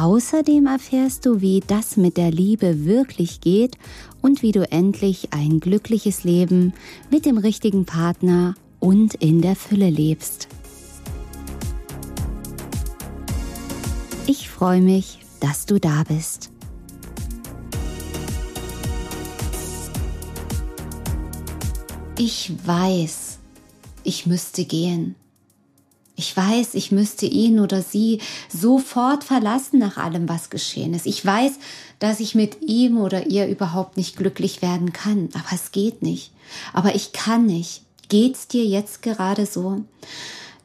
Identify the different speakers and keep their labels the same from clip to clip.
Speaker 1: Außerdem erfährst du, wie das mit der Liebe wirklich geht und wie du endlich ein glückliches Leben mit dem richtigen Partner und in der Fülle lebst. Ich freue mich, dass du da bist. Ich weiß, ich müsste gehen. Ich weiß, ich müsste ihn oder sie sofort verlassen nach allem, was geschehen ist. Ich weiß, dass ich mit ihm oder ihr überhaupt nicht glücklich werden kann. Aber es geht nicht. Aber ich kann nicht. Geht's dir jetzt gerade so?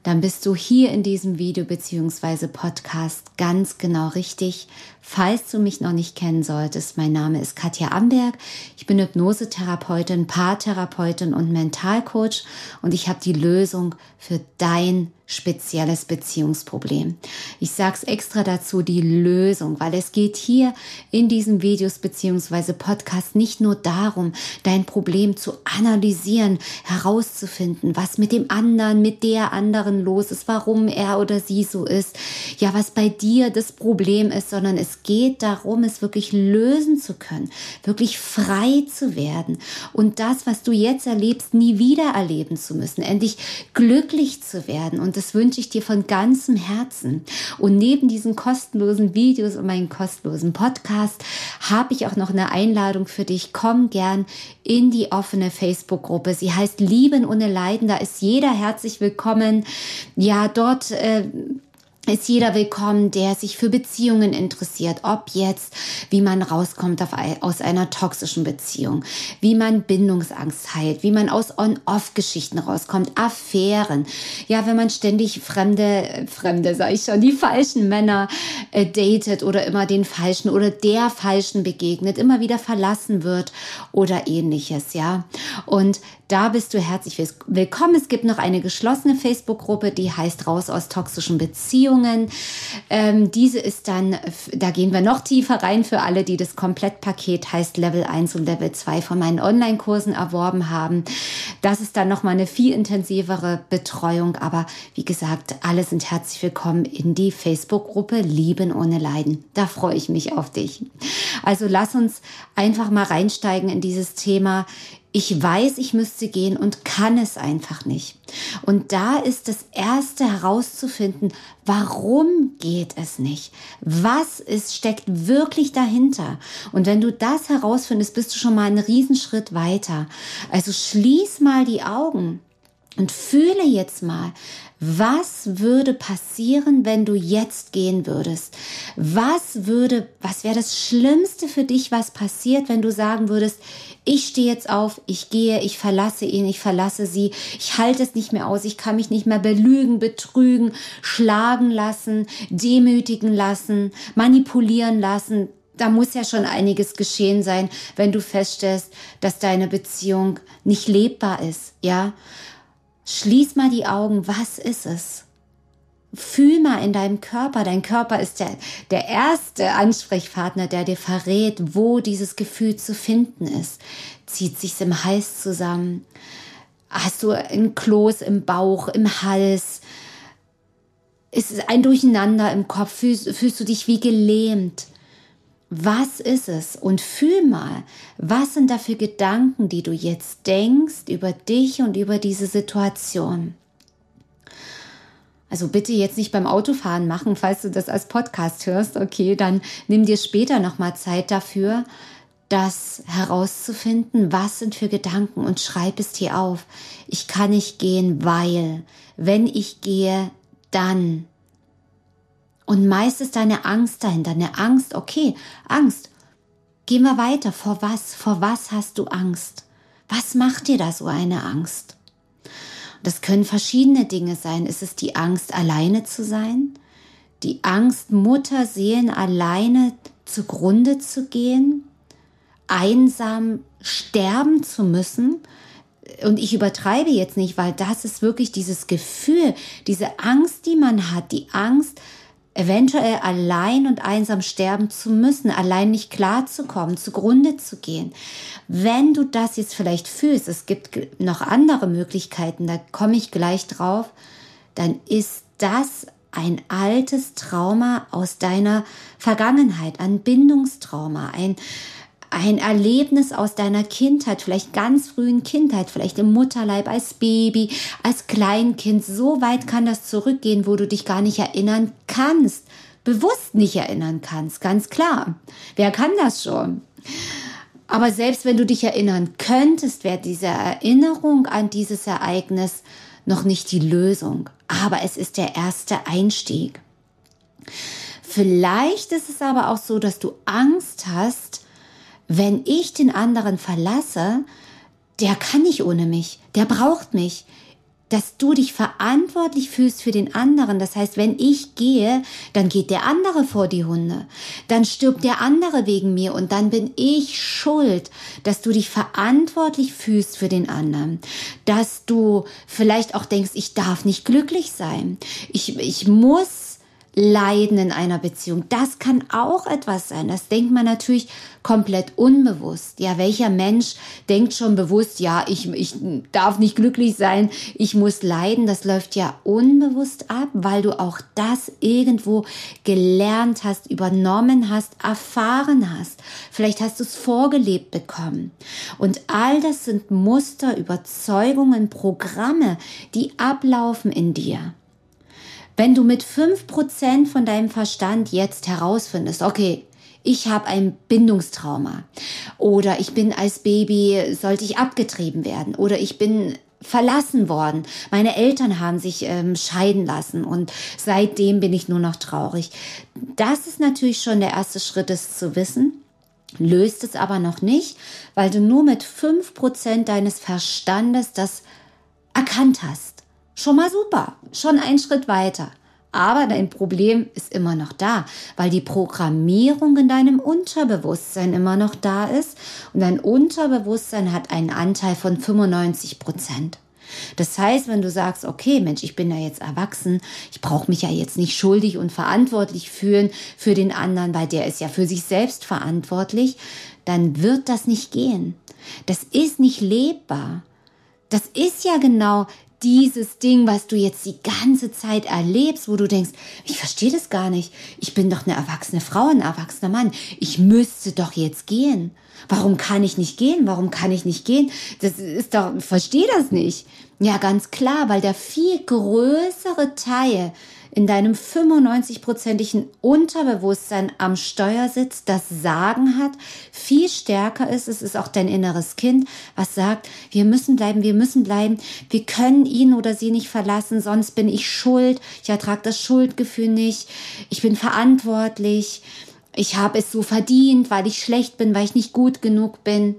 Speaker 1: Dann bist du hier in diesem Video beziehungsweise Podcast ganz genau richtig. Falls du mich noch nicht kennen solltest, mein Name ist Katja Amberg. Ich bin Hypnosetherapeutin, Paartherapeutin und Mentalcoach und ich habe die Lösung für dein spezielles Beziehungsproblem. Ich sag's extra dazu die Lösung, weil es geht hier in diesen Videos beziehungsweise Podcast nicht nur darum, dein Problem zu analysieren, herauszufinden, was mit dem anderen, mit der anderen los ist, warum er oder sie so ist, ja, was bei dir das Problem ist, sondern es geht darum, es wirklich lösen zu können, wirklich frei zu werden und das, was du jetzt erlebst, nie wieder erleben zu müssen, endlich glücklich zu werden und das wünsche ich dir von ganzem Herzen. Und neben diesen kostenlosen Videos und meinen kostenlosen Podcast habe ich auch noch eine Einladung für dich. Komm gern in die offene Facebook-Gruppe. Sie heißt Lieben ohne Leiden. Da ist jeder herzlich willkommen. Ja, dort äh, ist jeder willkommen, der sich für Beziehungen interessiert. Ob jetzt, wie man rauskommt auf, aus einer toxischen Beziehung, wie man Bindungsangst heilt, wie man aus On-Off-Geschichten rauskommt, Affären. Ja, wenn man ständig fremde, fremde, sag ich schon, die falschen Männer äh, datet oder immer den falschen oder der falschen begegnet, immer wieder verlassen wird oder ähnliches, ja. Und da bist du herzlich willkommen. Es gibt noch eine geschlossene Facebook-Gruppe, die heißt Raus aus toxischen Beziehungen. Ähm, diese ist dann, da gehen wir noch tiefer rein für alle, die das Komplettpaket heißt Level 1 und Level 2 von meinen Online-Kursen erworben haben. Das ist dann nochmal eine viel intensivere Betreuung. Aber wie gesagt, alle sind herzlich willkommen in die Facebook-Gruppe Lieben ohne Leiden. Da freue ich mich auf dich. Also lass uns einfach mal reinsteigen in dieses Thema ich weiß, ich müsste gehen und kann es einfach nicht. Und da ist das Erste herauszufinden, warum geht es nicht? Was ist, steckt wirklich dahinter? Und wenn du das herausfindest, bist du schon mal einen Riesenschritt weiter. Also schließ mal die Augen und fühle jetzt mal, was würde passieren, wenn du jetzt gehen würdest? Was würde, was wäre das Schlimmste für dich, was passiert, wenn du sagen würdest, ich stehe jetzt auf, ich gehe, ich verlasse ihn, ich verlasse sie, ich halte es nicht mehr aus, ich kann mich nicht mehr belügen, betrügen, schlagen lassen, demütigen lassen, manipulieren lassen. Da muss ja schon einiges geschehen sein, wenn du feststellst, dass deine Beziehung nicht lebbar ist, ja? Schließ mal die Augen, was ist es? Fühl mal in deinem Körper. Dein Körper ist der, der erste Ansprechpartner, der dir verrät, wo dieses Gefühl zu finden ist. Zieht sich's im Hals zusammen? Hast du ein Kloß im Bauch, im Hals? Ist es ein Durcheinander im Kopf? Fühlst, fühlst du dich wie gelähmt? Was ist es? Und fühl mal, was sind da für Gedanken, die du jetzt denkst über dich und über diese Situation? Also bitte jetzt nicht beim Autofahren machen, falls du das als Podcast hörst. Okay, dann nimm dir später nochmal Zeit dafür, das herauszufinden, was sind für Gedanken und schreib es dir auf. Ich kann nicht gehen, weil, wenn ich gehe, dann. Und meist ist deine Angst dahinter, eine Angst, okay, Angst. Gehen wir weiter. Vor was? Vor was hast du Angst? Was macht dir da so eine Angst? Das können verschiedene Dinge sein. Ist es die Angst, alleine zu sein? Die Angst, Mutterseelen alleine zugrunde zu gehen? einsam sterben zu müssen. Und ich übertreibe jetzt nicht, weil das ist wirklich dieses Gefühl, diese Angst, die man hat, die Angst, eventuell allein und einsam sterben zu müssen, allein nicht klarzukommen, zugrunde zu gehen. Wenn du das jetzt vielleicht fühlst, es gibt noch andere Möglichkeiten, da komme ich gleich drauf, dann ist das ein altes Trauma aus deiner Vergangenheit, ein Bindungstrauma, ein, ein Erlebnis aus deiner Kindheit, vielleicht ganz frühen Kindheit, vielleicht im Mutterleib als Baby, als Kleinkind. So weit kann das zurückgehen, wo du dich gar nicht erinnern kannst, bewusst nicht erinnern kannst, ganz klar. Wer kann das schon? Aber selbst wenn du dich erinnern könntest, wäre diese Erinnerung an dieses Ereignis noch nicht die Lösung. Aber es ist der erste Einstieg. Vielleicht ist es aber auch so, dass du Angst hast, wenn ich den anderen verlasse, der kann nicht ohne mich, der braucht mich. Dass du dich verantwortlich fühlst für den anderen. Das heißt, wenn ich gehe, dann geht der andere vor die Hunde. Dann stirbt der andere wegen mir und dann bin ich schuld, dass du dich verantwortlich fühlst für den anderen. Dass du vielleicht auch denkst, ich darf nicht glücklich sein. Ich, ich muss Leiden in einer Beziehung. Das kann auch etwas sein. Das denkt man natürlich komplett unbewusst. Ja, welcher Mensch denkt schon bewusst, ja, ich, ich darf nicht glücklich sein, ich muss leiden. Das läuft ja unbewusst ab, weil du auch das irgendwo gelernt hast, übernommen hast, erfahren hast. Vielleicht hast du es vorgelebt bekommen. Und all das sind Muster, Überzeugungen, Programme, die ablaufen in dir. Wenn du mit fünf Prozent von deinem Verstand jetzt herausfindest, okay, ich habe ein Bindungstrauma oder ich bin als Baby, sollte ich abgetrieben werden oder ich bin verlassen worden. Meine Eltern haben sich ähm, scheiden lassen und seitdem bin ich nur noch traurig. Das ist natürlich schon der erste Schritt, es zu wissen. Löst es aber noch nicht, weil du nur mit fünf Prozent deines Verstandes das erkannt hast. Schon mal super, schon ein Schritt weiter. Aber dein Problem ist immer noch da, weil die Programmierung in deinem Unterbewusstsein immer noch da ist und dein Unterbewusstsein hat einen Anteil von 95 Prozent. Das heißt, wenn du sagst, okay, Mensch, ich bin ja jetzt erwachsen, ich brauche mich ja jetzt nicht schuldig und verantwortlich fühlen für den anderen, weil der ist ja für sich selbst verantwortlich, dann wird das nicht gehen. Das ist nicht lebbar. Das ist ja genau dieses Ding, was du jetzt die ganze Zeit erlebst, wo du denkst, ich verstehe das gar nicht. Ich bin doch eine erwachsene Frau, ein erwachsener Mann. Ich müsste doch jetzt gehen. Warum kann ich nicht gehen? Warum kann ich nicht gehen? Das ist doch, verstehe das nicht. Ja, ganz klar, weil der viel größere Teil in deinem 95-prozentigen Unterbewusstsein am Steuer sitzt, das Sagen hat, viel stärker ist. Es ist auch dein inneres Kind, was sagt, wir müssen bleiben, wir müssen bleiben, wir können ihn oder sie nicht verlassen, sonst bin ich schuld, ich ertrage das Schuldgefühl nicht, ich bin verantwortlich, ich habe es so verdient, weil ich schlecht bin, weil ich nicht gut genug bin.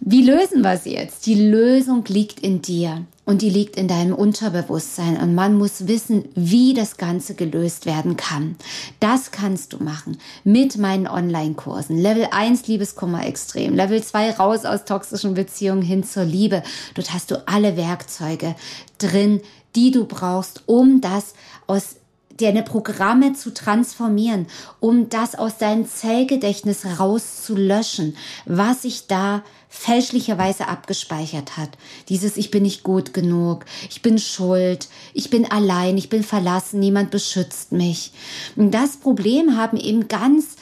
Speaker 1: Wie lösen wir es jetzt? Die Lösung liegt in dir und die liegt in deinem Unterbewusstsein und man muss wissen, wie das Ganze gelöst werden kann. Das kannst du machen mit meinen Online-Kursen. Level 1 Liebeskummer extrem, Level 2 raus aus toxischen Beziehungen hin zur Liebe. Dort hast du alle Werkzeuge drin, die du brauchst, um das aus deine Programme zu transformieren, um das aus deinem Zellgedächtnis rauszulöschen, was sich da fälschlicherweise abgespeichert hat. Dieses Ich bin nicht gut genug, ich bin schuld, ich bin allein, ich bin verlassen, niemand beschützt mich. Und das Problem haben eben ganz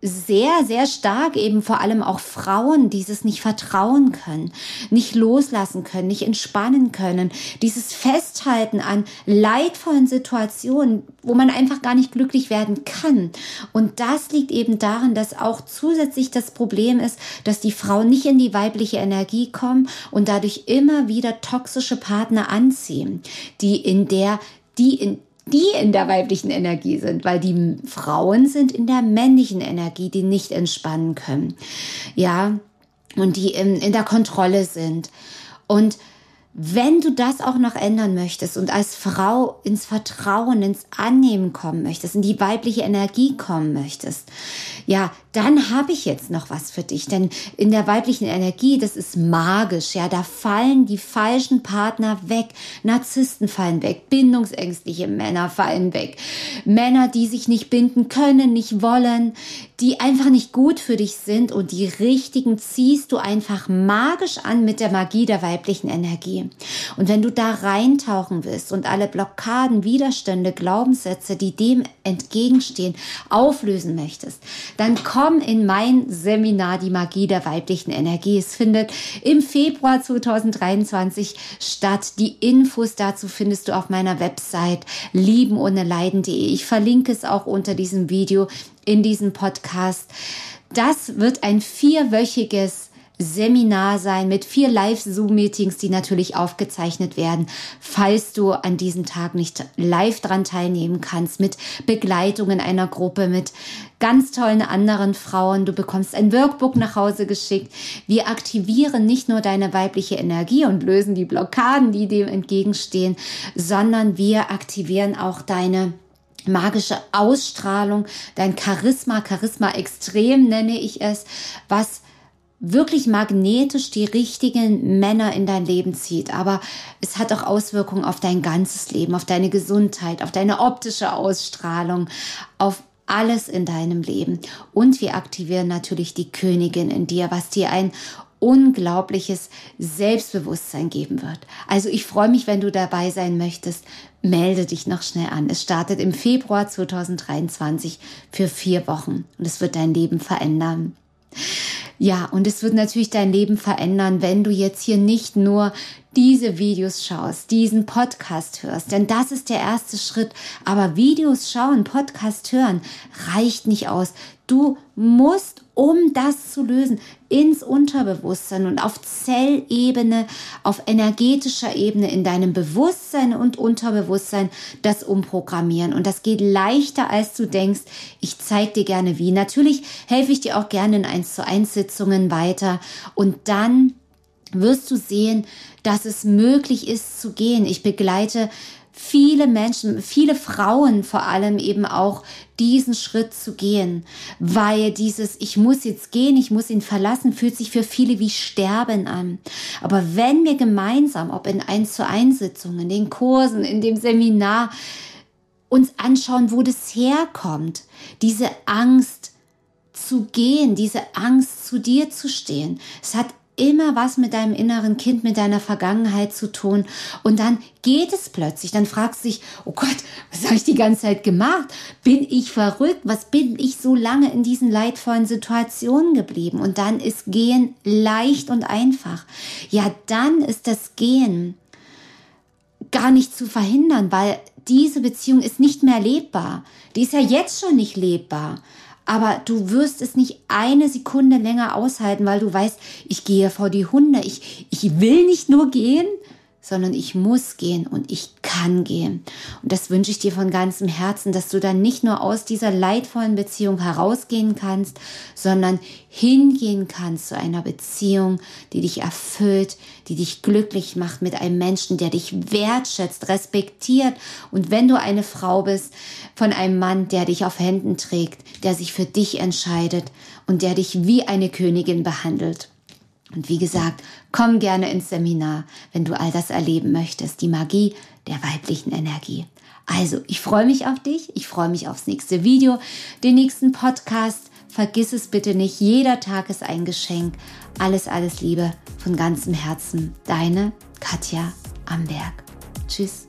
Speaker 1: sehr, sehr stark eben vor allem auch Frauen dieses nicht vertrauen können, nicht loslassen können, nicht entspannen können, dieses Festhalten an leidvollen Situationen, wo man einfach gar nicht glücklich werden kann. Und das liegt eben daran, dass auch zusätzlich das Problem ist, dass die Frauen nicht in die weibliche Energie kommen und dadurch immer wieder toxische Partner anziehen, die in der die in die in der weiblichen Energie sind, weil die Frauen sind in der männlichen Energie, die nicht entspannen können. Ja, und die in, in der Kontrolle sind. Und wenn du das auch noch ändern möchtest und als Frau ins Vertrauen, ins Annehmen kommen möchtest, in die weibliche Energie kommen möchtest, ja, dann habe ich jetzt noch was für dich. Denn in der weiblichen Energie, das ist magisch, ja, da fallen die falschen Partner weg. Narzissten fallen weg, bindungsängstliche Männer fallen weg. Männer, die sich nicht binden können, nicht wollen, die einfach nicht gut für dich sind und die richtigen ziehst du einfach magisch an mit der Magie der weiblichen Energie. Und wenn du da reintauchen willst und alle Blockaden, Widerstände, Glaubenssätze, die dem entgegenstehen, auflösen möchtest, dann komm in mein Seminar Die Magie der weiblichen Energie. Es findet im Februar 2023 statt. Die Infos dazu findest du auf meiner Website liebenohneleiden.de. Ich verlinke es auch unter diesem Video in diesem Podcast. Das wird ein vierwöchiges Seminar sein mit vier Live-Zoom-Meetings, die natürlich aufgezeichnet werden, falls du an diesem Tag nicht live dran teilnehmen kannst, mit Begleitungen einer Gruppe, mit ganz tollen anderen Frauen. Du bekommst ein Workbook nach Hause geschickt. Wir aktivieren nicht nur deine weibliche Energie und lösen die Blockaden, die dem entgegenstehen, sondern wir aktivieren auch deine magische Ausstrahlung, dein Charisma, Charisma extrem nenne ich es, was wirklich magnetisch die richtigen Männer in dein Leben zieht. Aber es hat auch Auswirkungen auf dein ganzes Leben, auf deine Gesundheit, auf deine optische Ausstrahlung, auf alles in deinem Leben. Und wir aktivieren natürlich die Königin in dir, was dir ein unglaubliches Selbstbewusstsein geben wird. Also ich freue mich, wenn du dabei sein möchtest. Melde dich noch schnell an. Es startet im Februar 2023 für vier Wochen und es wird dein Leben verändern. Ja, und es wird natürlich dein Leben verändern, wenn du jetzt hier nicht nur diese Videos schaust, diesen Podcast hörst, denn das ist der erste Schritt. Aber Videos schauen, Podcast hören reicht nicht aus. Du musst, um das zu lösen, ins Unterbewusstsein und auf Zellebene, auf energetischer Ebene in deinem Bewusstsein und Unterbewusstsein das umprogrammieren. Und das geht leichter, als du denkst. Ich zeige dir gerne wie. Natürlich helfe ich dir auch gerne in 1 zu 1 Sitzungen weiter. Und dann wirst du sehen, dass es möglich ist zu gehen. Ich begleite viele Menschen, viele Frauen vor allem eben auch diesen Schritt zu gehen, weil dieses ich muss jetzt gehen, ich muss ihn verlassen, fühlt sich für viele wie Sterben an. Aber wenn wir gemeinsam, ob in eins zu eins Sitzungen, in den Kursen, in dem Seminar, uns anschauen, wo das herkommt, diese Angst zu gehen, diese Angst zu dir zu stehen. Es hat immer was mit deinem inneren Kind, mit deiner Vergangenheit zu tun. Und dann geht es plötzlich. Dann fragst du dich, oh Gott, was habe ich die ganze Zeit gemacht? Bin ich verrückt? Was bin ich so lange in diesen leidvollen Situationen geblieben? Und dann ist Gehen leicht und einfach. Ja, dann ist das Gehen gar nicht zu verhindern, weil diese Beziehung ist nicht mehr lebbar. Die ist ja jetzt schon nicht lebbar aber du wirst es nicht eine Sekunde länger aushalten, weil du weißt, ich gehe vor die Hunde, ich, ich will nicht nur gehen, sondern ich muss gehen und ich kann gehen. Und das wünsche ich dir von ganzem Herzen, dass du dann nicht nur aus dieser leidvollen Beziehung herausgehen kannst, sondern hingehen kannst zu einer Beziehung, die dich erfüllt, die dich glücklich macht mit einem Menschen, der dich wertschätzt, respektiert. Und wenn du eine Frau bist, von einem Mann, der dich auf Händen trägt, der sich für dich entscheidet und der dich wie eine Königin behandelt. Und wie gesagt, komm gerne ins Seminar, wenn du all das erleben möchtest, die Magie der weiblichen Energie. Also, ich freue mich auf dich, ich freue mich aufs nächste Video, den nächsten Podcast. Vergiss es bitte nicht, jeder Tag ist ein Geschenk. Alles, alles Liebe von ganzem Herzen. Deine Katja Amberg. Tschüss.